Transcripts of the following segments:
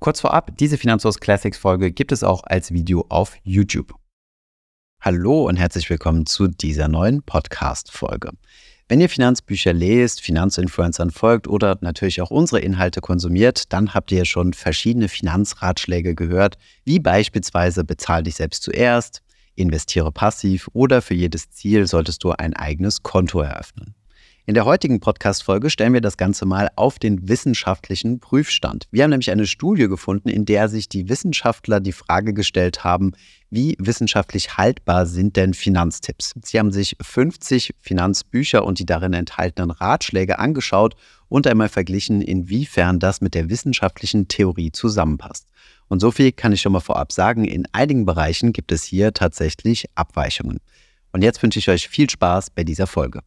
Kurz vorab, diese Finanzlos Classics Folge gibt es auch als Video auf YouTube. Hallo und herzlich willkommen zu dieser neuen Podcast-Folge. Wenn ihr Finanzbücher lest, Finanzinfluencern folgt oder natürlich auch unsere Inhalte konsumiert, dann habt ihr schon verschiedene Finanzratschläge gehört, wie beispielsweise bezahl dich selbst zuerst, investiere passiv oder für jedes Ziel solltest du ein eigenes Konto eröffnen. In der heutigen Podcast-Folge stellen wir das Ganze mal auf den wissenschaftlichen Prüfstand. Wir haben nämlich eine Studie gefunden, in der sich die Wissenschaftler die Frage gestellt haben, wie wissenschaftlich haltbar sind denn Finanztipps? Sie haben sich 50 Finanzbücher und die darin enthaltenen Ratschläge angeschaut und einmal verglichen, inwiefern das mit der wissenschaftlichen Theorie zusammenpasst. Und so viel kann ich schon mal vorab sagen, in einigen Bereichen gibt es hier tatsächlich Abweichungen. Und jetzt wünsche ich euch viel Spaß bei dieser Folge.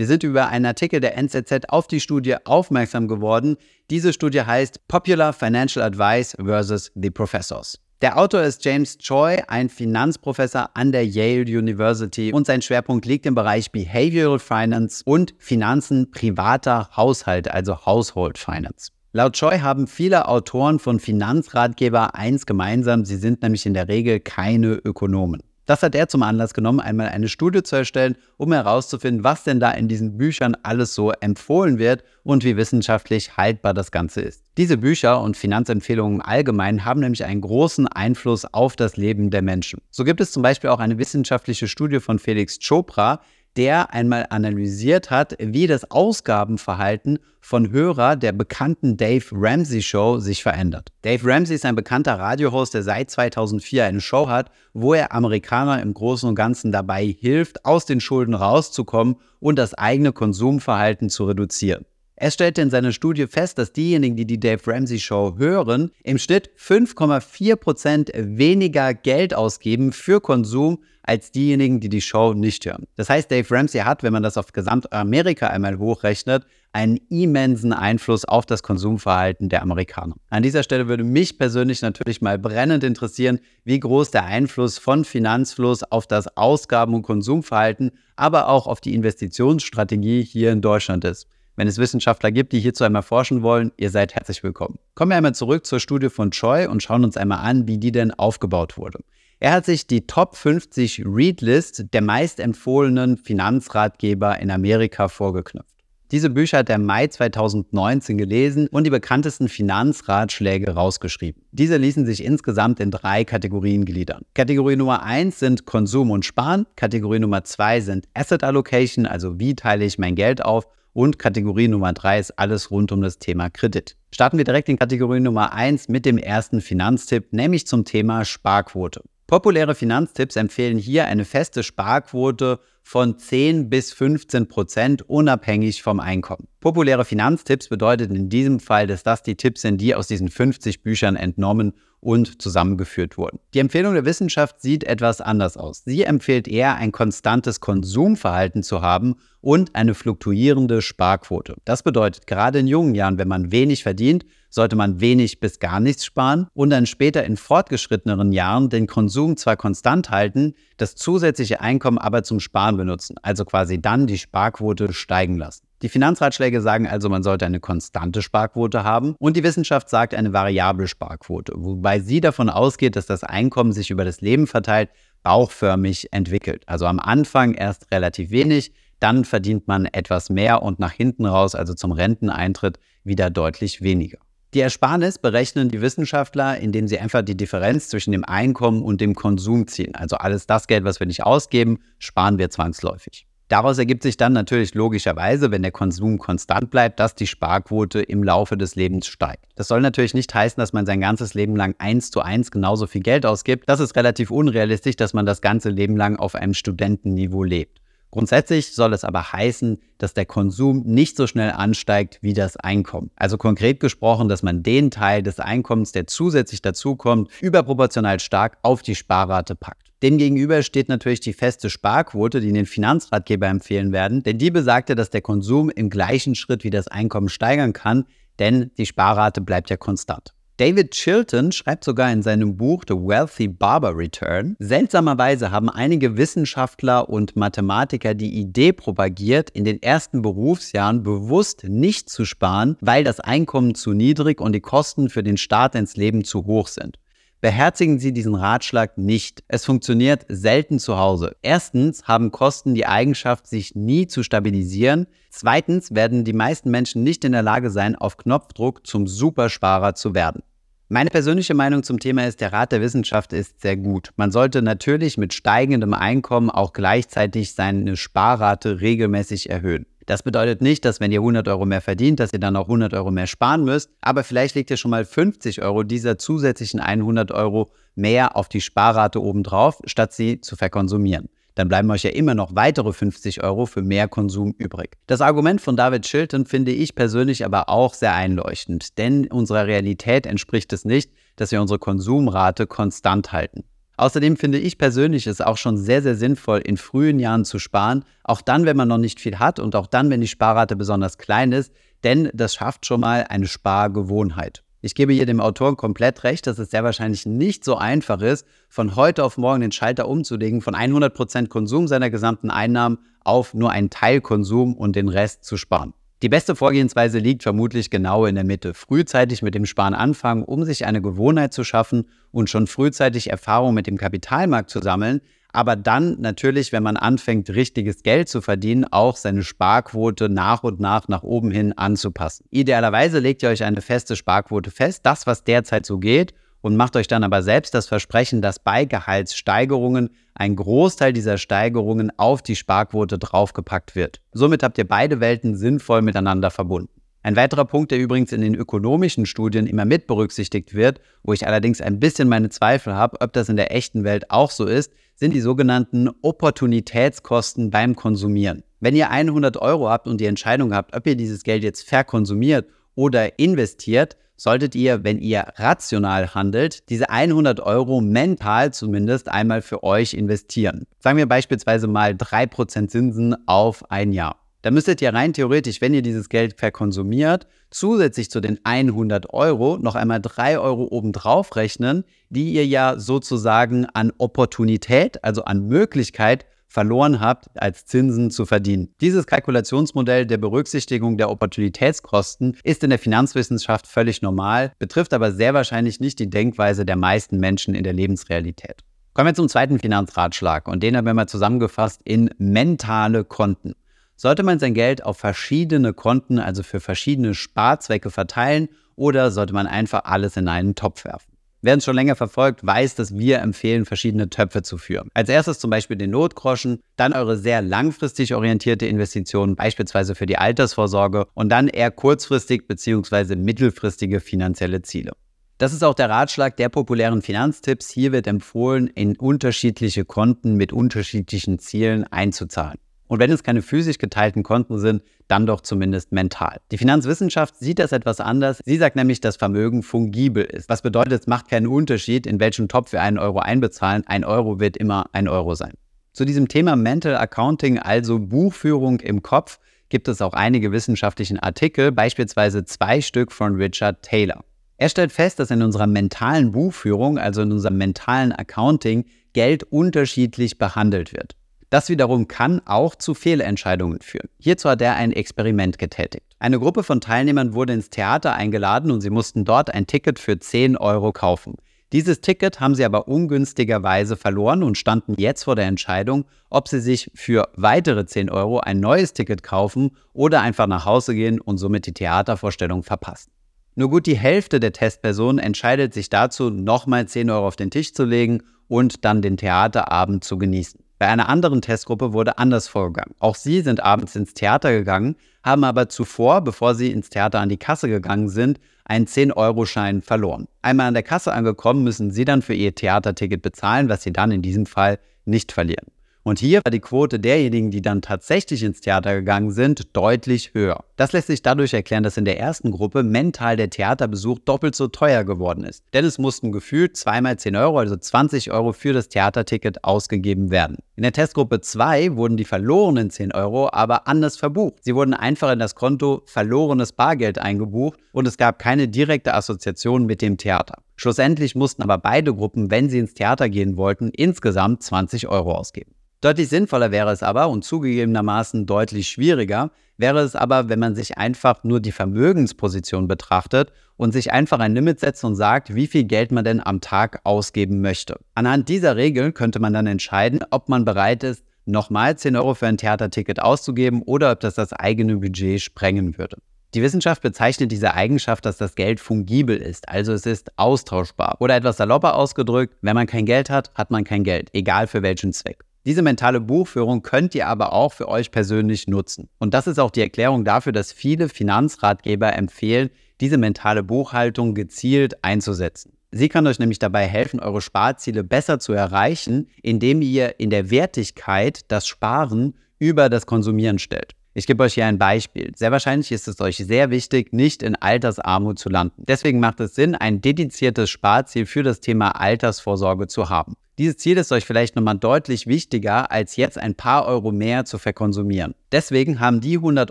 Wir sind über einen Artikel der NZZ auf die Studie aufmerksam geworden. Diese Studie heißt Popular Financial Advice versus the Professors. Der Autor ist James Choi, ein Finanzprofessor an der Yale University und sein Schwerpunkt liegt im Bereich Behavioral Finance und Finanzen privater Haushalte, also Household Finance. Laut Choi haben viele Autoren von Finanzratgeber eins gemeinsam, sie sind nämlich in der Regel keine Ökonomen. Das hat er zum Anlass genommen, einmal eine Studie zu erstellen, um herauszufinden, was denn da in diesen Büchern alles so empfohlen wird und wie wissenschaftlich haltbar das Ganze ist. Diese Bücher und Finanzempfehlungen im Allgemeinen haben nämlich einen großen Einfluss auf das Leben der Menschen. So gibt es zum Beispiel auch eine wissenschaftliche Studie von Felix Chopra, der einmal analysiert hat, wie das Ausgabenverhalten von Hörer der bekannten Dave Ramsey Show sich verändert. Dave Ramsey ist ein bekannter Radiohost, der seit 2004 eine Show hat, wo er Amerikaner im Großen und Ganzen dabei hilft, aus den Schulden rauszukommen und das eigene Konsumverhalten zu reduzieren. Er stellte in seiner Studie fest, dass diejenigen, die die Dave Ramsey Show hören, im Schnitt 5,4% weniger Geld ausgeben für Konsum als diejenigen, die die Show nicht hören. Das heißt, Dave Ramsey hat, wenn man das auf Gesamtamerika einmal hochrechnet, einen immensen Einfluss auf das Konsumverhalten der Amerikaner. An dieser Stelle würde mich persönlich natürlich mal brennend interessieren, wie groß der Einfluss von Finanzfluss auf das Ausgaben- und Konsumverhalten, aber auch auf die Investitionsstrategie hier in Deutschland ist. Wenn es Wissenschaftler gibt, die hierzu einmal forschen wollen, ihr seid herzlich willkommen. Kommen wir einmal zurück zur Studie von Choi und schauen uns einmal an, wie die denn aufgebaut wurde. Er hat sich die Top 50 Readlist der meistempfohlenen Finanzratgeber in Amerika vorgeknüpft. Diese Bücher hat er im Mai 2019 gelesen und die bekanntesten Finanzratschläge rausgeschrieben. Diese ließen sich insgesamt in drei Kategorien gliedern. Kategorie Nummer 1 sind Konsum und Sparen, Kategorie Nummer 2 sind Asset Allocation, also wie teile ich mein Geld auf und Kategorie Nummer 3 ist alles rund um das Thema Kredit. Starten wir direkt in Kategorie Nummer 1 mit dem ersten Finanztipp, nämlich zum Thema Sparquote. Populäre Finanztipps empfehlen hier eine feste Sparquote von 10 bis 15 Prozent unabhängig vom Einkommen. Populäre Finanztipps bedeutet in diesem Fall, dass das die Tipps sind, die aus diesen 50 Büchern entnommen und zusammengeführt wurden. Die Empfehlung der Wissenschaft sieht etwas anders aus. Sie empfiehlt eher ein konstantes Konsumverhalten zu haben und eine fluktuierende Sparquote. Das bedeutet, gerade in jungen Jahren, wenn man wenig verdient, sollte man wenig bis gar nichts sparen und dann später in fortgeschritteneren Jahren den Konsum zwar konstant halten, das zusätzliche Einkommen aber zum Sparen benutzen, also quasi dann die Sparquote steigen lassen. Die Finanzratschläge sagen also, man sollte eine konstante Sparquote haben und die Wissenschaft sagt eine variable Sparquote, wobei sie davon ausgeht, dass das Einkommen sich über das Leben verteilt, bauchförmig entwickelt. Also am Anfang erst relativ wenig, dann verdient man etwas mehr und nach hinten raus, also zum Renteneintritt, wieder deutlich weniger. Die Ersparnis berechnen die Wissenschaftler, indem sie einfach die Differenz zwischen dem Einkommen und dem Konsum ziehen. Also alles das Geld, was wir nicht ausgeben, sparen wir zwangsläufig. Daraus ergibt sich dann natürlich logischerweise, wenn der Konsum konstant bleibt, dass die Sparquote im Laufe des Lebens steigt. Das soll natürlich nicht heißen, dass man sein ganzes Leben lang eins zu eins genauso viel Geld ausgibt. Das ist relativ unrealistisch, dass man das ganze Leben lang auf einem Studentenniveau lebt. Grundsätzlich soll es aber heißen, dass der Konsum nicht so schnell ansteigt wie das Einkommen. Also konkret gesprochen, dass man den Teil des Einkommens, der zusätzlich dazukommt, überproportional stark auf die Sparrate packt. Demgegenüber steht natürlich die feste Sparquote, die den Finanzratgeber empfehlen werden, denn die besagte, dass der Konsum im gleichen Schritt wie das Einkommen steigern kann, denn die Sparrate bleibt ja konstant. David Chilton schreibt sogar in seinem Buch The Wealthy Barber Return, seltsamerweise haben einige Wissenschaftler und Mathematiker die Idee propagiert, in den ersten Berufsjahren bewusst nicht zu sparen, weil das Einkommen zu niedrig und die Kosten für den Start ins Leben zu hoch sind. Beherzigen Sie diesen Ratschlag nicht. Es funktioniert selten zu Hause. Erstens haben Kosten die Eigenschaft, sich nie zu stabilisieren. Zweitens werden die meisten Menschen nicht in der Lage sein, auf Knopfdruck zum Supersparer zu werden. Meine persönliche Meinung zum Thema ist, der Rat der Wissenschaft ist sehr gut. Man sollte natürlich mit steigendem Einkommen auch gleichzeitig seine Sparrate regelmäßig erhöhen. Das bedeutet nicht, dass wenn ihr 100 Euro mehr verdient, dass ihr dann auch 100 Euro mehr sparen müsst, aber vielleicht legt ihr schon mal 50 Euro dieser zusätzlichen 100 Euro mehr auf die Sparrate obendrauf, statt sie zu verkonsumieren. Dann bleiben euch ja immer noch weitere 50 Euro für mehr Konsum übrig. Das Argument von David Chilton finde ich persönlich aber auch sehr einleuchtend, denn unserer Realität entspricht es nicht, dass wir unsere Konsumrate konstant halten. Außerdem finde ich persönlich es auch schon sehr, sehr sinnvoll, in frühen Jahren zu sparen, auch dann, wenn man noch nicht viel hat und auch dann, wenn die Sparrate besonders klein ist, denn das schafft schon mal eine Spargewohnheit. Ich gebe hier dem Autoren komplett recht, dass es sehr wahrscheinlich nicht so einfach ist, von heute auf morgen den Schalter umzulegen, von 100% Konsum seiner gesamten Einnahmen auf nur einen Teil Konsum und den Rest zu sparen. Die beste Vorgehensweise liegt vermutlich genau in der Mitte. Frühzeitig mit dem Sparen anfangen, um sich eine Gewohnheit zu schaffen und schon frühzeitig Erfahrung mit dem Kapitalmarkt zu sammeln, aber dann natürlich, wenn man anfängt, richtiges Geld zu verdienen, auch seine Sparquote nach und nach nach oben hin anzupassen. Idealerweise legt ihr euch eine feste Sparquote fest, das, was derzeit so geht, und macht euch dann aber selbst das Versprechen, dass bei Gehaltssteigerungen ein Großteil dieser Steigerungen auf die Sparquote draufgepackt wird. Somit habt ihr beide Welten sinnvoll miteinander verbunden. Ein weiterer Punkt, der übrigens in den ökonomischen Studien immer mit berücksichtigt wird, wo ich allerdings ein bisschen meine Zweifel habe, ob das in der echten Welt auch so ist, sind die sogenannten Opportunitätskosten beim Konsumieren. Wenn ihr 100 Euro habt und die Entscheidung habt, ob ihr dieses Geld jetzt verkonsumiert oder investiert, solltet ihr, wenn ihr rational handelt, diese 100 Euro mental zumindest einmal für euch investieren. Sagen wir beispielsweise mal 3% Zinsen auf ein Jahr. Da müsstet ihr rein theoretisch, wenn ihr dieses Geld verkonsumiert, zusätzlich zu den 100 Euro noch einmal 3 Euro obendrauf rechnen, die ihr ja sozusagen an Opportunität, also an Möglichkeit verloren habt, als Zinsen zu verdienen. Dieses Kalkulationsmodell der Berücksichtigung der Opportunitätskosten ist in der Finanzwissenschaft völlig normal, betrifft aber sehr wahrscheinlich nicht die Denkweise der meisten Menschen in der Lebensrealität. Kommen wir zum zweiten Finanzratschlag und den haben wir mal zusammengefasst in mentale Konten. Sollte man sein Geld auf verschiedene Konten, also für verschiedene Sparzwecke verteilen oder sollte man einfach alles in einen Topf werfen? Wer uns schon länger verfolgt, weiß, dass wir empfehlen, verschiedene Töpfe zu führen. Als erstes zum Beispiel den Notgroschen, dann eure sehr langfristig orientierte Investitionen, beispielsweise für die Altersvorsorge und dann eher kurzfristig bzw. mittelfristige finanzielle Ziele. Das ist auch der Ratschlag der populären Finanztipps. Hier wird empfohlen, in unterschiedliche Konten mit unterschiedlichen Zielen einzuzahlen. Und wenn es keine physisch geteilten Konten sind, dann doch zumindest mental. Die Finanzwissenschaft sieht das etwas anders. Sie sagt nämlich, dass Vermögen fungibel ist. Was bedeutet, es macht keinen Unterschied, in welchen Topf wir einen Euro einbezahlen. Ein Euro wird immer ein Euro sein. Zu diesem Thema Mental Accounting, also Buchführung im Kopf, gibt es auch einige wissenschaftlichen Artikel, beispielsweise zwei Stück von Richard Taylor. Er stellt fest, dass in unserer mentalen Buchführung, also in unserem mentalen Accounting, Geld unterschiedlich behandelt wird. Das wiederum kann auch zu Fehlentscheidungen führen. Hierzu hat er ein Experiment getätigt. Eine Gruppe von Teilnehmern wurde ins Theater eingeladen und sie mussten dort ein Ticket für 10 Euro kaufen. Dieses Ticket haben sie aber ungünstigerweise verloren und standen jetzt vor der Entscheidung, ob sie sich für weitere 10 Euro ein neues Ticket kaufen oder einfach nach Hause gehen und somit die Theatervorstellung verpassen. Nur gut die Hälfte der Testpersonen entscheidet sich dazu, nochmal 10 Euro auf den Tisch zu legen und dann den Theaterabend zu genießen. Bei einer anderen Testgruppe wurde anders vorgegangen. Auch sie sind abends ins Theater gegangen, haben aber zuvor, bevor sie ins Theater an die Kasse gegangen sind, einen 10-Euro-Schein verloren. Einmal an der Kasse angekommen, müssen sie dann für ihr Theaterticket bezahlen, was sie dann in diesem Fall nicht verlieren. Und hier war die Quote derjenigen, die dann tatsächlich ins Theater gegangen sind, deutlich höher. Das lässt sich dadurch erklären, dass in der ersten Gruppe mental der Theaterbesuch doppelt so teuer geworden ist. Denn es mussten gefühlt zweimal 10 Euro, also 20 Euro für das Theaterticket ausgegeben werden. In der Testgruppe 2 wurden die verlorenen 10 Euro aber anders verbucht. Sie wurden einfach in das Konto verlorenes Bargeld eingebucht und es gab keine direkte Assoziation mit dem Theater. Schlussendlich mussten aber beide Gruppen, wenn sie ins Theater gehen wollten, insgesamt 20 Euro ausgeben. Deutlich sinnvoller wäre es aber und zugegebenermaßen deutlich schwieriger, wäre es aber, wenn man sich einfach nur die Vermögensposition betrachtet und sich einfach ein Limit setzt und sagt, wie viel Geld man denn am Tag ausgeben möchte. Anhand dieser Regel könnte man dann entscheiden, ob man bereit ist, nochmal 10 Euro für ein Theaterticket auszugeben oder ob das das eigene Budget sprengen würde. Die Wissenschaft bezeichnet diese Eigenschaft, dass das Geld fungibel ist, also es ist austauschbar. Oder etwas salopper ausgedrückt, wenn man kein Geld hat, hat man kein Geld, egal für welchen Zweck. Diese mentale Buchführung könnt ihr aber auch für euch persönlich nutzen. Und das ist auch die Erklärung dafür, dass viele Finanzratgeber empfehlen, diese mentale Buchhaltung gezielt einzusetzen. Sie kann euch nämlich dabei helfen, eure Sparziele besser zu erreichen, indem ihr in der Wertigkeit das Sparen über das Konsumieren stellt. Ich gebe euch hier ein Beispiel. Sehr wahrscheinlich ist es euch sehr wichtig, nicht in Altersarmut zu landen. Deswegen macht es Sinn, ein dediziertes Sparziel für das Thema Altersvorsorge zu haben. Dieses Ziel ist euch vielleicht nochmal deutlich wichtiger, als jetzt ein paar Euro mehr zu verkonsumieren. Deswegen haben die 100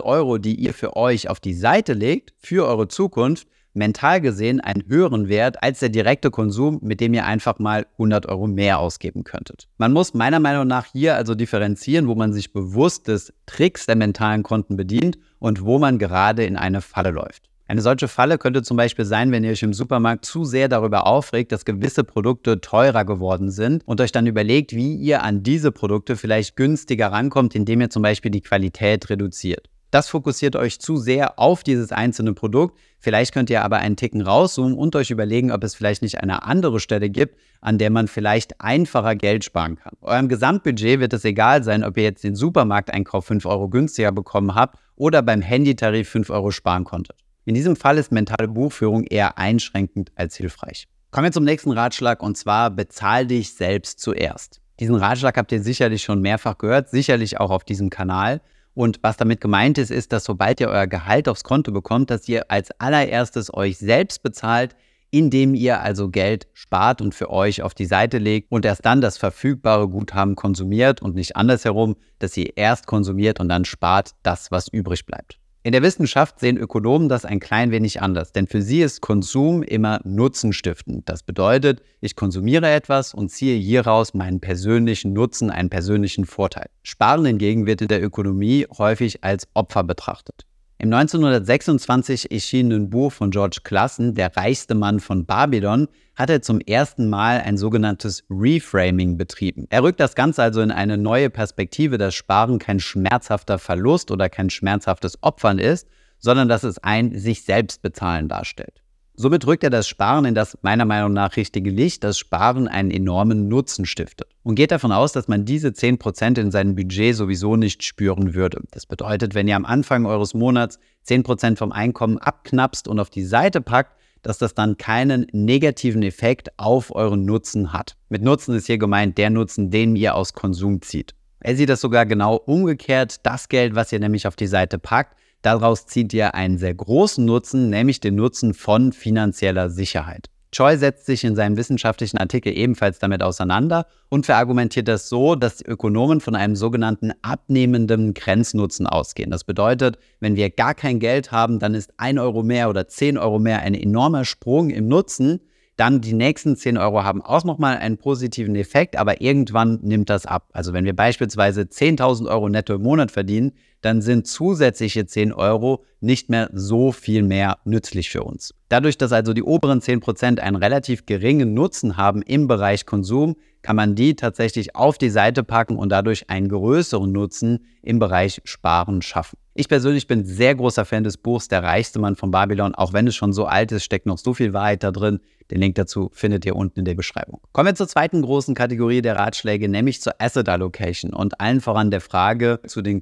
Euro, die ihr für euch auf die Seite legt, für eure Zukunft, mental gesehen einen höheren Wert als der direkte Konsum, mit dem ihr einfach mal 100 Euro mehr ausgeben könntet. Man muss meiner Meinung nach hier also differenzieren, wo man sich bewusst des Tricks der mentalen Konten bedient und wo man gerade in eine Falle läuft. Eine solche Falle könnte zum Beispiel sein, wenn ihr euch im Supermarkt zu sehr darüber aufregt, dass gewisse Produkte teurer geworden sind und euch dann überlegt, wie ihr an diese Produkte vielleicht günstiger rankommt, indem ihr zum Beispiel die Qualität reduziert. Das fokussiert euch zu sehr auf dieses einzelne Produkt. Vielleicht könnt ihr aber einen Ticken rauszoomen und euch überlegen, ob es vielleicht nicht eine andere Stelle gibt, an der man vielleicht einfacher Geld sparen kann. Eurem Gesamtbudget wird es egal sein, ob ihr jetzt den Supermarkteinkauf 5 Euro günstiger bekommen habt oder beim Handytarif 5 Euro sparen konntet. In diesem Fall ist mentale Buchführung eher einschränkend als hilfreich. Kommen wir zum nächsten Ratschlag und zwar bezahl dich selbst zuerst. Diesen Ratschlag habt ihr sicherlich schon mehrfach gehört, sicherlich auch auf diesem Kanal. Und was damit gemeint ist, ist, dass sobald ihr euer Gehalt aufs Konto bekommt, dass ihr als allererstes euch selbst bezahlt, indem ihr also Geld spart und für euch auf die Seite legt und erst dann das verfügbare Guthaben konsumiert und nicht andersherum, dass ihr erst konsumiert und dann spart das, was übrig bleibt. In der Wissenschaft sehen Ökonomen das ein klein wenig anders, denn für sie ist Konsum immer nutzenstiftend. Das bedeutet, ich konsumiere etwas und ziehe hieraus meinen persönlichen Nutzen, einen persönlichen Vorteil. Sparen hingegen wird in der Ökonomie häufig als Opfer betrachtet. Im 1926 erschienenen Buch von George Clason, Der reichste Mann von Babylon, hat er zum ersten Mal ein sogenanntes Reframing betrieben. Er rückt das Ganze also in eine neue Perspektive, dass Sparen kein schmerzhafter Verlust oder kein schmerzhaftes Opfern ist, sondern dass es ein sich selbst bezahlen darstellt. Somit rückt er das Sparen in das meiner Meinung nach richtige Licht, dass Sparen einen enormen Nutzen stiftet. Und geht davon aus, dass man diese 10% in seinem Budget sowieso nicht spüren würde. Das bedeutet, wenn ihr am Anfang eures Monats 10% vom Einkommen abknapst und auf die Seite packt, dass das dann keinen negativen Effekt auf euren Nutzen hat. Mit Nutzen ist hier gemeint der Nutzen, den ihr aus Konsum zieht. Er sieht das sogar genau umgekehrt. Das Geld, was ihr nämlich auf die Seite packt, Daraus zieht ihr einen sehr großen Nutzen, nämlich den Nutzen von finanzieller Sicherheit. Choi setzt sich in seinem wissenschaftlichen Artikel ebenfalls damit auseinander und verargumentiert das so, dass Ökonomen von einem sogenannten abnehmenden Grenznutzen ausgehen. Das bedeutet, wenn wir gar kein Geld haben, dann ist ein Euro mehr oder zehn Euro mehr ein enormer Sprung im Nutzen. Dann die nächsten 10 Euro haben auch nochmal einen positiven Effekt, aber irgendwann nimmt das ab. Also wenn wir beispielsweise 10.000 Euro netto im Monat verdienen, dann sind zusätzliche 10 Euro nicht mehr so viel mehr nützlich für uns. Dadurch, dass also die oberen 10% einen relativ geringen Nutzen haben im Bereich Konsum, kann man die tatsächlich auf die Seite packen und dadurch einen größeren Nutzen im Bereich Sparen schaffen. Ich persönlich bin sehr großer Fan des Buchs Der reichste Mann von Babylon. Auch wenn es schon so alt ist, steckt noch so viel Wahrheit da drin. Den Link dazu findet ihr unten in der Beschreibung. Kommen wir zur zweiten großen Kategorie der Ratschläge, nämlich zur Asset Allocation und allen voran der Frage zu den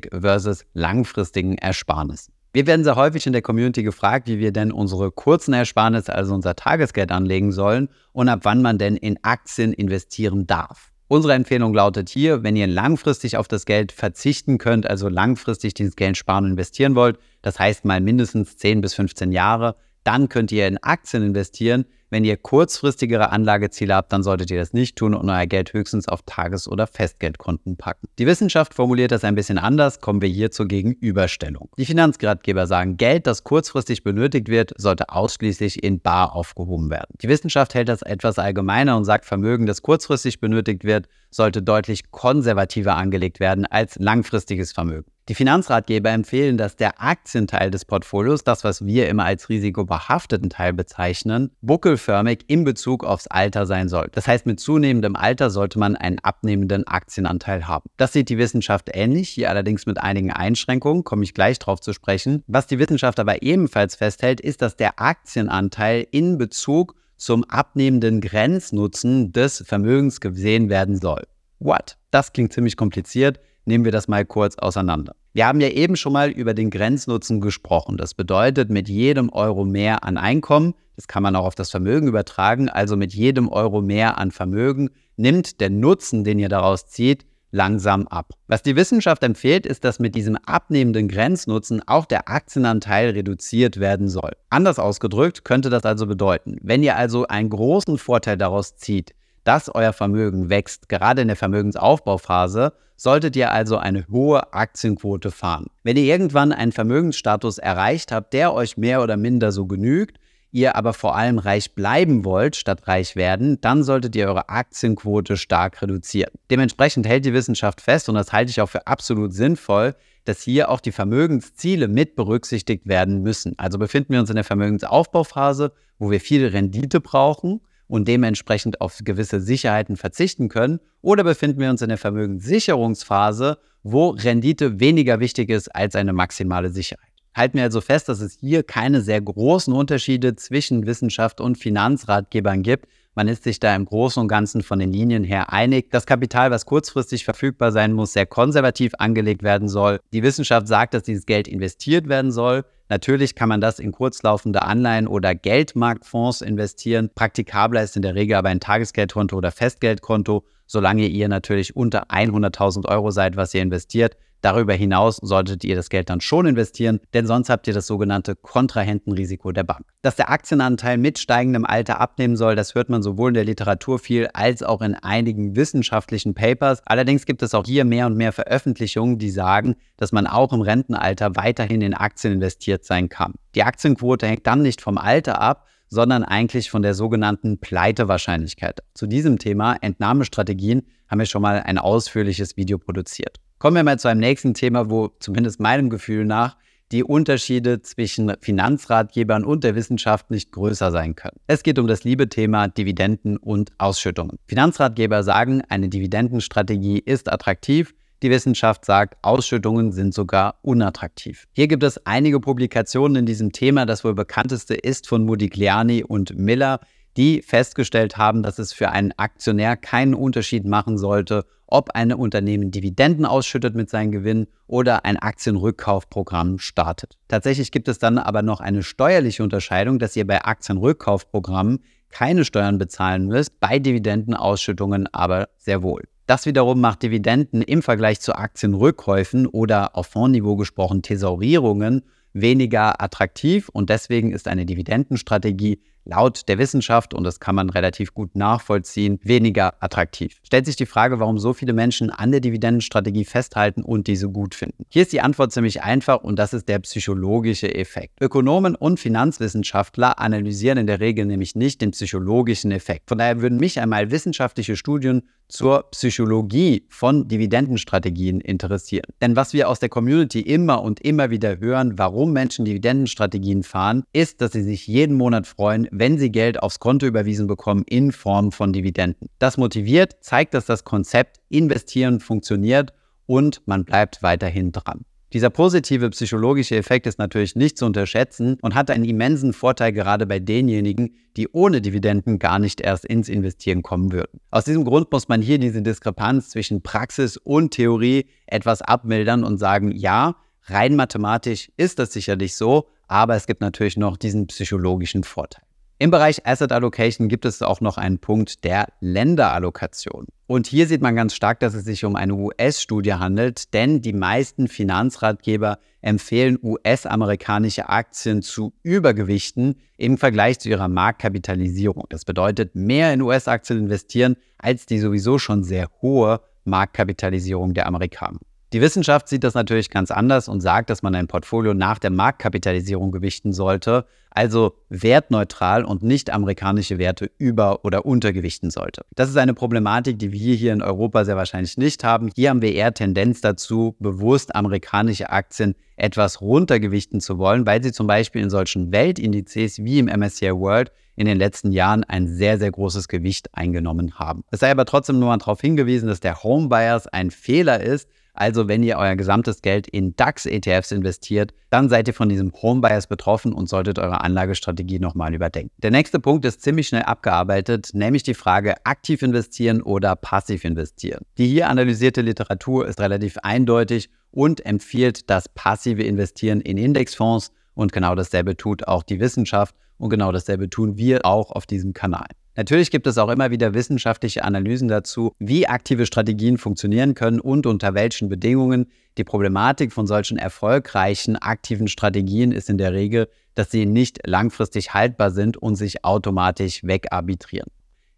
kurzfristig versus langfristigen Ersparnissen. Wir werden sehr häufig in der Community gefragt, wie wir denn unsere kurzen Ersparnisse, also unser Tagesgeld anlegen sollen und ab wann man denn in Aktien investieren darf. Unsere Empfehlung lautet hier, wenn ihr langfristig auf das Geld verzichten könnt, also langfristig dieses Geld sparen und investieren wollt, das heißt mal mindestens 10 bis 15 Jahre, dann könnt ihr in Aktien investieren. Wenn ihr kurzfristigere Anlageziele habt, dann solltet ihr das nicht tun und euer Geld höchstens auf Tages- oder Festgeldkonten packen. Die Wissenschaft formuliert das ein bisschen anders, kommen wir hier zur Gegenüberstellung. Die Finanzgradgeber sagen, Geld, das kurzfristig benötigt wird, sollte ausschließlich in Bar aufgehoben werden. Die Wissenschaft hält das etwas allgemeiner und sagt, Vermögen, das kurzfristig benötigt wird, sollte deutlich konservativer angelegt werden als langfristiges Vermögen. Die Finanzratgeber empfehlen, dass der Aktienteil des Portfolios, das was wir immer als risikobehafteten Teil bezeichnen, buckelförmig in Bezug aufs Alter sein soll. Das heißt, mit zunehmendem Alter sollte man einen abnehmenden Aktienanteil haben. Das sieht die Wissenschaft ähnlich, hier allerdings mit einigen Einschränkungen, komme ich gleich drauf zu sprechen. Was die Wissenschaft aber ebenfalls festhält, ist, dass der Aktienanteil in Bezug zum abnehmenden Grenznutzen des Vermögens gesehen werden soll. What? Das klingt ziemlich kompliziert nehmen wir das mal kurz auseinander. Wir haben ja eben schon mal über den Grenznutzen gesprochen. Das bedeutet, mit jedem Euro mehr an Einkommen, das kann man auch auf das Vermögen übertragen, also mit jedem Euro mehr an Vermögen nimmt der Nutzen, den ihr daraus zieht, langsam ab. Was die Wissenschaft empfiehlt, ist, dass mit diesem abnehmenden Grenznutzen auch der Aktienanteil reduziert werden soll. Anders ausgedrückt könnte das also bedeuten, wenn ihr also einen großen Vorteil daraus zieht, dass euer Vermögen wächst, gerade in der Vermögensaufbauphase, solltet ihr also eine hohe Aktienquote fahren. Wenn ihr irgendwann einen Vermögensstatus erreicht habt, der euch mehr oder minder so genügt, ihr aber vor allem reich bleiben wollt statt reich werden, dann solltet ihr eure Aktienquote stark reduzieren. Dementsprechend hält die Wissenschaft fest, und das halte ich auch für absolut sinnvoll, dass hier auch die Vermögensziele mit berücksichtigt werden müssen. Also befinden wir uns in der Vermögensaufbauphase, wo wir viel Rendite brauchen und dementsprechend auf gewisse Sicherheiten verzichten können? Oder befinden wir uns in der Vermögenssicherungsphase, wo Rendite weniger wichtig ist als eine maximale Sicherheit? Halten wir also fest, dass es hier keine sehr großen Unterschiede zwischen Wissenschaft und Finanzratgebern gibt. Man ist sich da im Großen und Ganzen von den Linien her einig. Das Kapital, was kurzfristig verfügbar sein muss, sehr konservativ angelegt werden soll. Die Wissenschaft sagt, dass dieses Geld investiert werden soll. Natürlich kann man das in kurzlaufende Anleihen oder Geldmarktfonds investieren. Praktikabler ist in der Regel aber ein Tagesgeldkonto oder Festgeldkonto, solange ihr natürlich unter 100.000 Euro seid, was ihr investiert. Darüber hinaus solltet ihr das Geld dann schon investieren, denn sonst habt ihr das sogenannte Kontrahentenrisiko der Bank. Dass der Aktienanteil mit steigendem Alter abnehmen soll, das hört man sowohl in der Literatur viel als auch in einigen wissenschaftlichen Papers. Allerdings gibt es auch hier mehr und mehr Veröffentlichungen, die sagen, dass man auch im Rentenalter weiterhin in Aktien investiert sein kann. Die Aktienquote hängt dann nicht vom Alter ab, sondern eigentlich von der sogenannten Pleitewahrscheinlichkeit. Zu diesem Thema Entnahmestrategien haben wir schon mal ein ausführliches Video produziert. Kommen wir mal zu einem nächsten Thema, wo zumindest meinem Gefühl nach die Unterschiede zwischen Finanzratgebern und der Wissenschaft nicht größer sein können. Es geht um das liebe Thema Dividenden und Ausschüttungen. Finanzratgeber sagen, eine Dividendenstrategie ist attraktiv. Die Wissenschaft sagt, Ausschüttungen sind sogar unattraktiv. Hier gibt es einige Publikationen in diesem Thema. Das wohl bekannteste ist von Modigliani und Miller, die festgestellt haben, dass es für einen Aktionär keinen Unterschied machen sollte, ob ein Unternehmen Dividenden ausschüttet mit seinen Gewinnen oder ein Aktienrückkaufprogramm startet. Tatsächlich gibt es dann aber noch eine steuerliche Unterscheidung, dass ihr bei Aktienrückkaufprogrammen keine Steuern bezahlen müsst, bei Dividendenausschüttungen aber sehr wohl. Das wiederum macht Dividenden im Vergleich zu Aktienrückkäufen oder auf Fondsniveau gesprochen Thesaurierungen weniger attraktiv und deswegen ist eine Dividendenstrategie laut der Wissenschaft, und das kann man relativ gut nachvollziehen, weniger attraktiv. Stellt sich die Frage, warum so viele Menschen an der Dividendenstrategie festhalten und diese gut finden. Hier ist die Antwort ziemlich einfach und das ist der psychologische Effekt. Ökonomen und Finanzwissenschaftler analysieren in der Regel nämlich nicht den psychologischen Effekt. Von daher würden mich einmal wissenschaftliche Studien zur Psychologie von Dividendenstrategien interessieren. Denn was wir aus der Community immer und immer wieder hören, warum Menschen Dividendenstrategien fahren, ist, dass sie sich jeden Monat freuen, wenn sie Geld aufs Konto überwiesen bekommen in Form von Dividenden. Das motiviert, zeigt, dass das Konzept investieren funktioniert und man bleibt weiterhin dran. Dieser positive psychologische Effekt ist natürlich nicht zu unterschätzen und hat einen immensen Vorteil gerade bei denjenigen, die ohne Dividenden gar nicht erst ins Investieren kommen würden. Aus diesem Grund muss man hier diese Diskrepanz zwischen Praxis und Theorie etwas abmildern und sagen, ja, rein mathematisch ist das sicherlich so, aber es gibt natürlich noch diesen psychologischen Vorteil. Im Bereich Asset Allocation gibt es auch noch einen Punkt der Länderallokation. Und hier sieht man ganz stark, dass es sich um eine US-Studie handelt, denn die meisten Finanzratgeber empfehlen US-amerikanische Aktien zu übergewichten im Vergleich zu ihrer Marktkapitalisierung. Das bedeutet, mehr in US-Aktien investieren als die sowieso schon sehr hohe Marktkapitalisierung der Amerikaner. Die Wissenschaft sieht das natürlich ganz anders und sagt, dass man ein Portfolio nach der Marktkapitalisierung gewichten sollte, also wertneutral und nicht amerikanische Werte über- oder untergewichten sollte. Das ist eine Problematik, die wir hier in Europa sehr wahrscheinlich nicht haben. Hier haben wir eher Tendenz dazu, bewusst amerikanische Aktien etwas runtergewichten zu wollen, weil sie zum Beispiel in solchen Weltindizes wie im MSCI World in den letzten Jahren ein sehr, sehr großes Gewicht eingenommen haben. Es sei aber trotzdem nur mal darauf hingewiesen, dass der Homebuyers ein Fehler ist, also wenn ihr euer gesamtes Geld in DAX-ETFs investiert, dann seid ihr von diesem Homebias betroffen und solltet eure Anlagestrategie nochmal überdenken. Der nächste Punkt ist ziemlich schnell abgearbeitet, nämlich die Frage aktiv investieren oder passiv investieren. Die hier analysierte Literatur ist relativ eindeutig und empfiehlt das passive Investieren in Indexfonds und genau dasselbe tut auch die Wissenschaft und genau dasselbe tun wir auch auf diesem Kanal. Natürlich gibt es auch immer wieder wissenschaftliche Analysen dazu, wie aktive Strategien funktionieren können und unter welchen Bedingungen. Die Problematik von solchen erfolgreichen aktiven Strategien ist in der Regel, dass sie nicht langfristig haltbar sind und sich automatisch wegarbitrieren.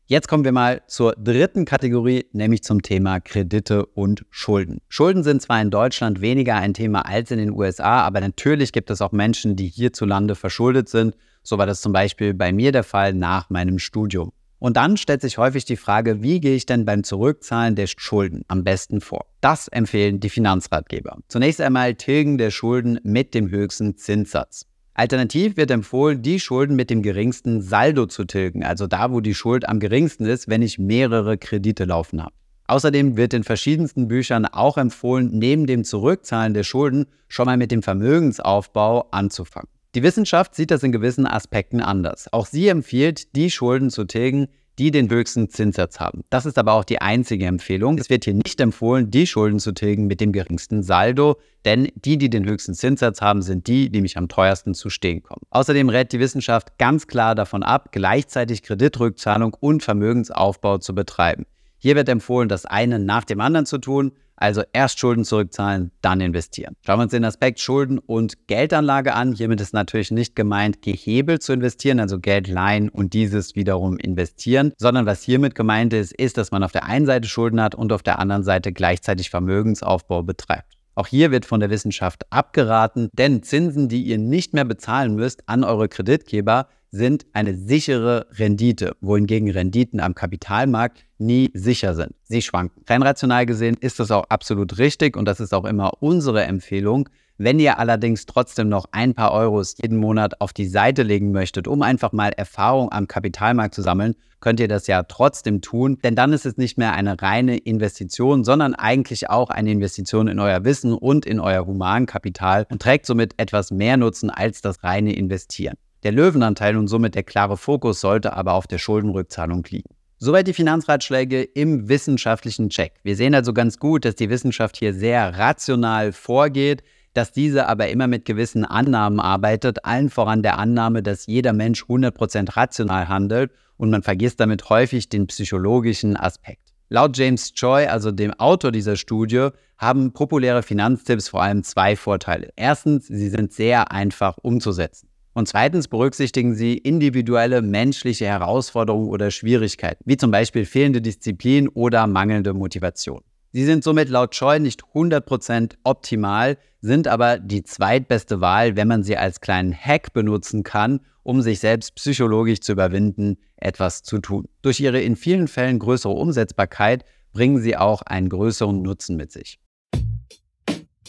Jetzt kommen wir mal zur dritten Kategorie, nämlich zum Thema Kredite und Schulden. Schulden sind zwar in Deutschland weniger ein Thema als in den USA, aber natürlich gibt es auch Menschen, die hierzulande verschuldet sind so war das zum Beispiel bei mir der Fall nach meinem Studium. Und dann stellt sich häufig die Frage, wie gehe ich denn beim Zurückzahlen der Schulden am besten vor? Das empfehlen die Finanzratgeber. Zunächst einmal Tilgen der Schulden mit dem höchsten Zinssatz. Alternativ wird empfohlen, die Schulden mit dem geringsten Saldo zu tilgen, also da, wo die Schuld am geringsten ist, wenn ich mehrere Kredite laufen habe. Außerdem wird in verschiedensten Büchern auch empfohlen, neben dem Zurückzahlen der Schulden schon mal mit dem Vermögensaufbau anzufangen. Die Wissenschaft sieht das in gewissen Aspekten anders. Auch sie empfiehlt, die Schulden zu tilgen, die den höchsten Zinssatz haben. Das ist aber auch die einzige Empfehlung. Es wird hier nicht empfohlen, die Schulden zu tilgen mit dem geringsten Saldo, denn die, die den höchsten Zinssatz haben, sind die, die mich am teuersten zu stehen kommen. Außerdem rät die Wissenschaft ganz klar davon ab, gleichzeitig Kreditrückzahlung und Vermögensaufbau zu betreiben. Hier wird empfohlen, das eine nach dem anderen zu tun, also erst Schulden zurückzahlen, dann investieren. Schauen wir uns den Aspekt Schulden und Geldanlage an. Hiermit ist natürlich nicht gemeint, gehebelt zu investieren, also Geld leihen und dieses wiederum investieren, sondern was hiermit gemeint ist, ist, dass man auf der einen Seite Schulden hat und auf der anderen Seite gleichzeitig Vermögensaufbau betreibt. Auch hier wird von der Wissenschaft abgeraten, denn Zinsen, die ihr nicht mehr bezahlen müsst an eure Kreditgeber, sind eine sichere Rendite, wohingegen Renditen am Kapitalmarkt nie sicher sind. Sie schwanken. Rein rational gesehen ist das auch absolut richtig und das ist auch immer unsere Empfehlung. Wenn ihr allerdings trotzdem noch ein paar Euros jeden Monat auf die Seite legen möchtet, um einfach mal Erfahrung am Kapitalmarkt zu sammeln, könnt ihr das ja trotzdem tun, denn dann ist es nicht mehr eine reine Investition, sondern eigentlich auch eine Investition in euer Wissen und in euer Humankapital und trägt somit etwas mehr Nutzen als das reine Investieren. Der Löwenanteil und somit der klare Fokus sollte aber auf der Schuldenrückzahlung liegen. Soweit die Finanzratschläge im wissenschaftlichen Check. Wir sehen also ganz gut, dass die Wissenschaft hier sehr rational vorgeht, dass diese aber immer mit gewissen Annahmen arbeitet, allen voran der Annahme, dass jeder Mensch 100% rational handelt und man vergisst damit häufig den psychologischen Aspekt. Laut James Choi, also dem Autor dieser Studie, haben populäre Finanztipps vor allem zwei Vorteile. Erstens, sie sind sehr einfach umzusetzen. Und zweitens berücksichtigen sie individuelle menschliche Herausforderungen oder Schwierigkeiten, wie zum Beispiel fehlende Disziplin oder mangelnde Motivation. Sie sind somit laut Choi nicht 100% optimal, sind aber die zweitbeste Wahl, wenn man sie als kleinen Hack benutzen kann, um sich selbst psychologisch zu überwinden, etwas zu tun. Durch ihre in vielen Fällen größere Umsetzbarkeit bringen sie auch einen größeren Nutzen mit sich.